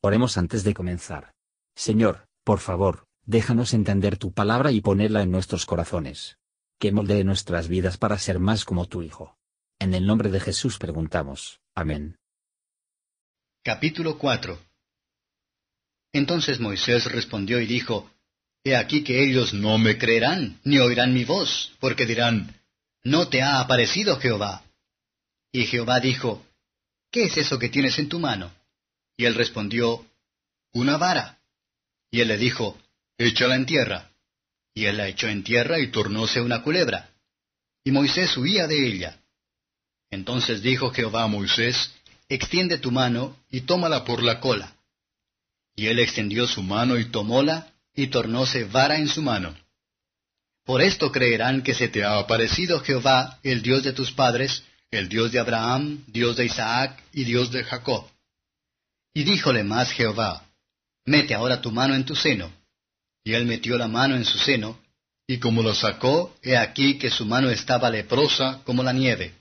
Oremos antes de comenzar. Señor, por favor, déjanos entender tu palabra y ponerla en nuestros corazones. Que moldee nuestras vidas para ser más como tu Hijo. En el nombre de Jesús preguntamos. Amén. Capítulo 4 Entonces Moisés respondió y dijo, He aquí que ellos no me creerán, ni oirán mi voz, porque dirán, No te ha aparecido Jehová. Y Jehová dijo, ¿Qué es eso que tienes en tu mano? Y él respondió, Una vara. Y él le dijo, Échala en tierra. Y él la echó en tierra y tornóse una culebra. Y Moisés huía de ella. Entonces dijo Jehová a Moisés, Extiende tu mano y tómala por la cola. Y él extendió su mano y tomóla, y tornóse vara en su mano. Por esto creerán que se te ha aparecido Jehová, el Dios de tus padres, el Dios de Abraham, Dios de Isaac y Dios de Jacob. Y díjole más Jehová, Mete ahora tu mano en tu seno. Y él metió la mano en su seno, y como lo sacó, he aquí que su mano estaba leprosa como la nieve.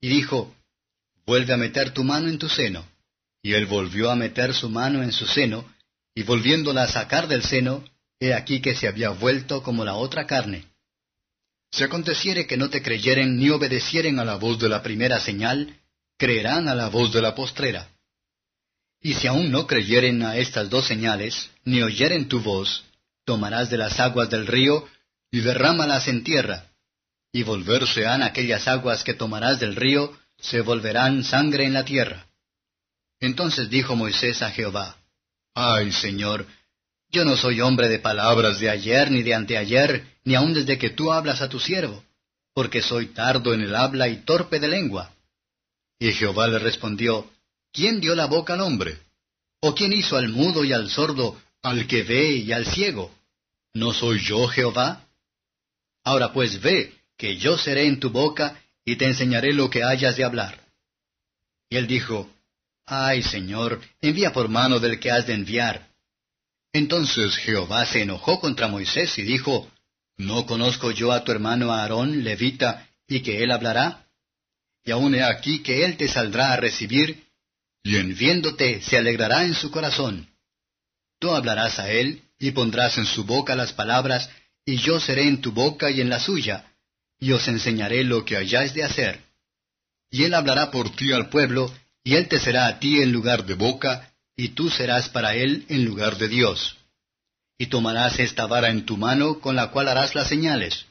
Y dijo, Vuelve a meter tu mano en tu seno. Y él volvió a meter su mano en su seno, y volviéndola a sacar del seno, he aquí que se había vuelto como la otra carne. Si aconteciere que no te creyeren ni obedecieren a la voz de la primera señal, creerán a la voz de la postrera. Y si aún no creyeren a estas dos señales, ni oyeren tu voz, tomarás de las aguas del río, y derrámalas en tierra. Y volverse han aquellas aguas que tomarás del río, se volverán sangre en la tierra. Entonces dijo Moisés a Jehová, Ay, Señor, yo no soy hombre de palabras de ayer ni de anteayer, ni aun desde que tú hablas a tu siervo, porque soy tardo en el habla y torpe de lengua. Y Jehová le respondió, ¿Quién dio la boca al hombre? ¿O quién hizo al mudo y al sordo, al que ve y al ciego? ¿No soy yo Jehová? Ahora pues ve, que yo seré en tu boca, y te enseñaré lo que hayas de hablar. Y él dijo, Ay, Señor, envía por mano del que has de enviar. Entonces Jehová se enojó contra Moisés y dijo, ¿No conozco yo a tu hermano Aarón, levita, y que él hablará? Y aún he aquí que él te saldrá a recibir, y en viéndote se alegrará en su corazón. Tú hablarás a él, y pondrás en su boca las palabras, y yo seré en tu boca y en la suya, y os enseñaré lo que hayáis de hacer. Y él hablará por ti al pueblo, y él te será a ti en lugar de boca, y tú serás para él en lugar de Dios. Y tomarás esta vara en tu mano con la cual harás las señales.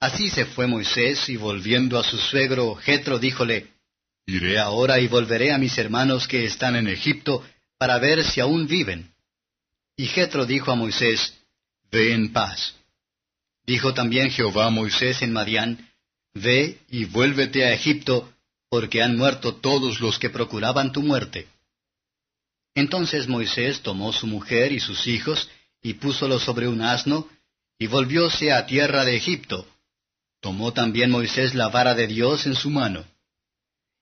Así se fue Moisés, y volviendo a su suegro, Jetro díjole, Iré ahora y volveré a mis hermanos que están en Egipto, para ver si aún viven. Y Jetro dijo a Moisés, Ve en paz. Dijo también Jehová a Moisés en Madián, Ve y vuélvete a Egipto, porque han muerto todos los que procuraban tu muerte. Entonces Moisés tomó su mujer y sus hijos, y púsolos sobre un asno, y volvióse a tierra de Egipto. Tomó también Moisés la vara de Dios en su mano.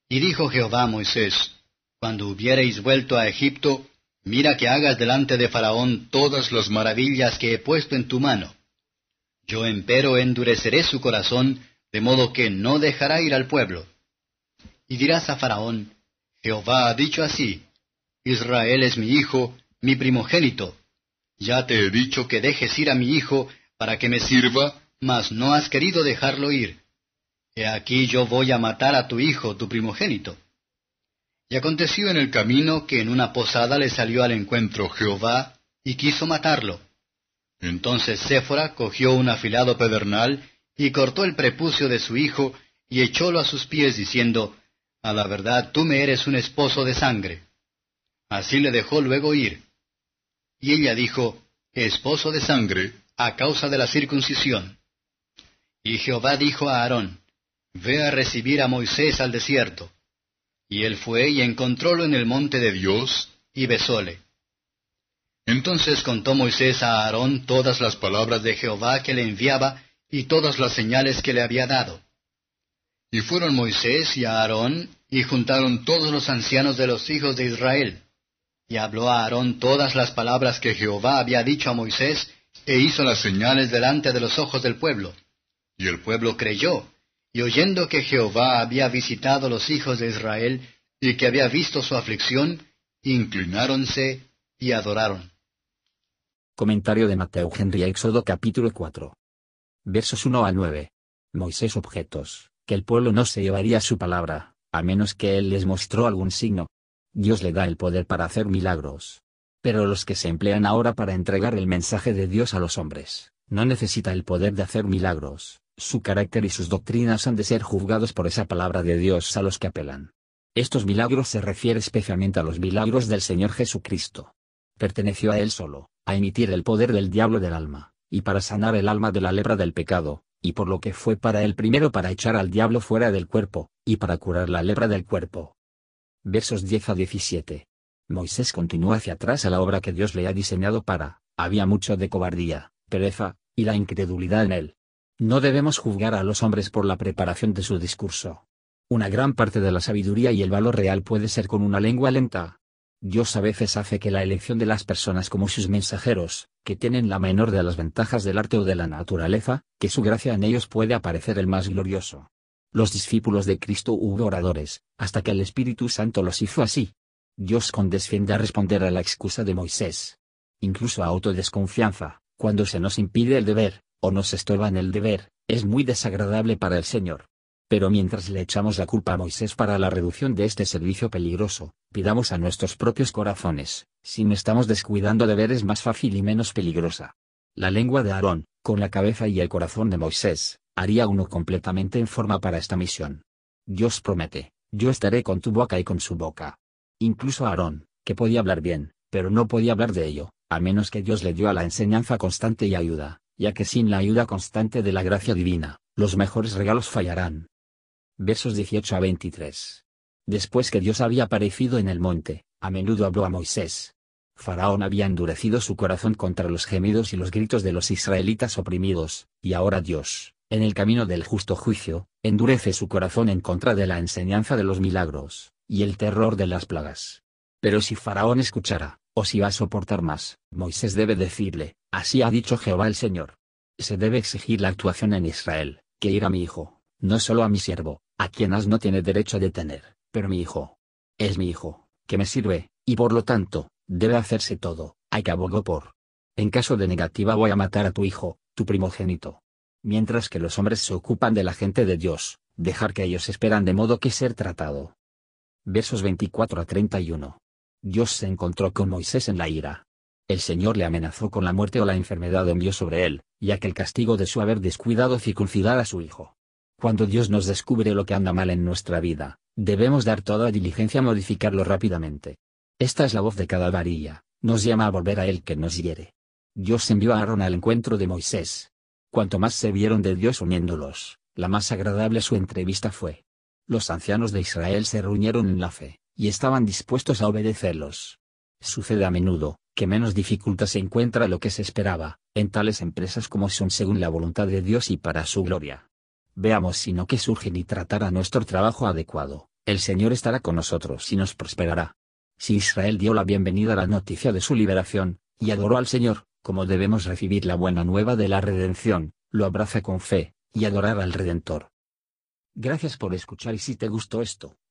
Y dijo Jehová a Moisés, Cuando hubiereis vuelto a Egipto, mira que hagas delante de Faraón todas las maravillas que he puesto en tu mano. Yo empero endureceré su corazón, de modo que no dejará ir al pueblo. Y dirás a Faraón, Jehová ha dicho así, Israel es mi hijo, mi primogénito. Ya te he dicho que dejes ir a mi hijo para que me sirva, mas no has querido dejarlo ir. He aquí yo voy a matar a tu hijo, tu primogénito. Y aconteció en el camino que en una posada le salió al encuentro Jehová, y quiso matarlo. Entonces Séfora cogió un afilado pedernal, y cortó el prepucio de su hijo, y echólo a sus pies, diciendo, a la verdad tú me eres un esposo de sangre. Así le dejó luego ir. Y ella dijo, Esposo de sangre, a causa de la circuncisión. Y Jehová dijo a Aarón, Ve a recibir a Moisés al desierto. Y él fue y encontrólo en el monte de Dios, y besóle. Entonces contó Moisés a Aarón todas las palabras de Jehová que le enviaba, y todas las señales que le había dado. Y fueron Moisés y Aarón, y juntaron todos los ancianos de los hijos de Israel. Y habló a Aarón todas las palabras que Jehová había dicho a Moisés, e hizo las señales delante de los ojos del pueblo. Y el pueblo creyó, y oyendo que Jehová había visitado los hijos de Israel, y que había visto su aflicción, inclináronse y adoraron. Comentario de Mateo Henry Éxodo capítulo 4. Versos 1 a 9. Moisés objetos, que el pueblo no se llevaría su palabra, a menos que él les mostró algún signo. Dios le da el poder para hacer milagros. Pero los que se emplean ahora para entregar el mensaje de Dios a los hombres, no necesita el poder de hacer milagros, su carácter y sus doctrinas han de ser juzgados por esa palabra de Dios a los que apelan. Estos milagros se refiere especialmente a los milagros del Señor Jesucristo. Perteneció a Él solo, a emitir el poder del diablo del alma, y para sanar el alma de la lepra del pecado, y por lo que fue para Él primero para echar al diablo fuera del cuerpo, y para curar la lepra del cuerpo. Versos 10 a 17. Moisés continúa hacia atrás a la obra que Dios le ha diseñado para, había mucho de cobardía, pereza, y la incredulidad en él. No debemos juzgar a los hombres por la preparación de su discurso, una gran parte de la sabiduría y el valor real puede ser con una lengua lenta. Dios a veces hace que la elección de las personas como sus mensajeros, que tienen la menor de las ventajas del arte o de la naturaleza, que su gracia en ellos puede aparecer el más glorioso. Los discípulos de Cristo hubo oradores, hasta que el Espíritu Santo los hizo así. Dios condesciende a responder a la excusa de Moisés. Incluso a autodesconfianza, cuando se nos impide el deber, o nos estorba en el deber, es muy desagradable para el Señor. Pero mientras le echamos la culpa a Moisés para la reducción de este servicio peligroso, pidamos a nuestros propios corazones, si no estamos descuidando deberes más fácil y menos peligrosa. La lengua de Aarón, con la cabeza y el corazón de Moisés, haría uno completamente en forma para esta misión. Dios promete, yo estaré con tu boca y con su boca. Incluso Aarón, que podía hablar bien, pero no podía hablar de ello, a menos que Dios le dio a la enseñanza constante y ayuda, ya que sin la ayuda constante de la gracia divina, los mejores regalos fallarán versos 18 a 23. Después que Dios había aparecido en el monte, a menudo habló a Moisés. Faraón había endurecido su corazón contra los gemidos y los gritos de los israelitas oprimidos, y ahora Dios, en el camino del justo juicio, endurece su corazón en contra de la enseñanza de los milagros, y el terror de las plagas. Pero si Faraón escuchara, o si va a soportar más, Moisés debe decirle, así ha dicho Jehová el Señor. Se debe exigir la actuación en Israel, que ir a mi hijo, no solo a mi siervo, a quien no tiene derecho a detener, pero mi hijo. Es mi hijo, que me sirve, y por lo tanto, debe hacerse todo, hay que abogó por. En caso de negativa voy a matar a tu hijo, tu primogénito. Mientras que los hombres se ocupan de la gente de Dios, dejar que ellos esperan de modo que ser tratado. Versos 24 a 31. Dios se encontró con Moisés en la ira. El Señor le amenazó con la muerte o la enfermedad envió sobre él, ya que el castigo de su haber descuidado circuncidar a su hijo. Cuando Dios nos descubre lo que anda mal en nuestra vida, debemos dar toda diligencia a modificarlo rápidamente. Esta es la voz de cada varilla, nos llama a volver a Él que nos hiere. Dios envió a Aarón al encuentro de Moisés. Cuanto más se vieron de Dios uniéndolos, la más agradable su entrevista fue. Los ancianos de Israel se reunieron en la fe, y estaban dispuestos a obedecerlos. Sucede a menudo, que menos dificultad se encuentra lo que se esperaba, en tales empresas como son según la voluntad de Dios y para su gloria. Veamos si no que surge y tratar a nuestro trabajo adecuado, el Señor estará con nosotros y nos prosperará. Si Israel dio la bienvenida a la noticia de su liberación, y adoró al Señor, como debemos recibir la buena nueva de la redención, lo abraza con fe, y adorar al Redentor. Gracias por escuchar y si te gustó esto,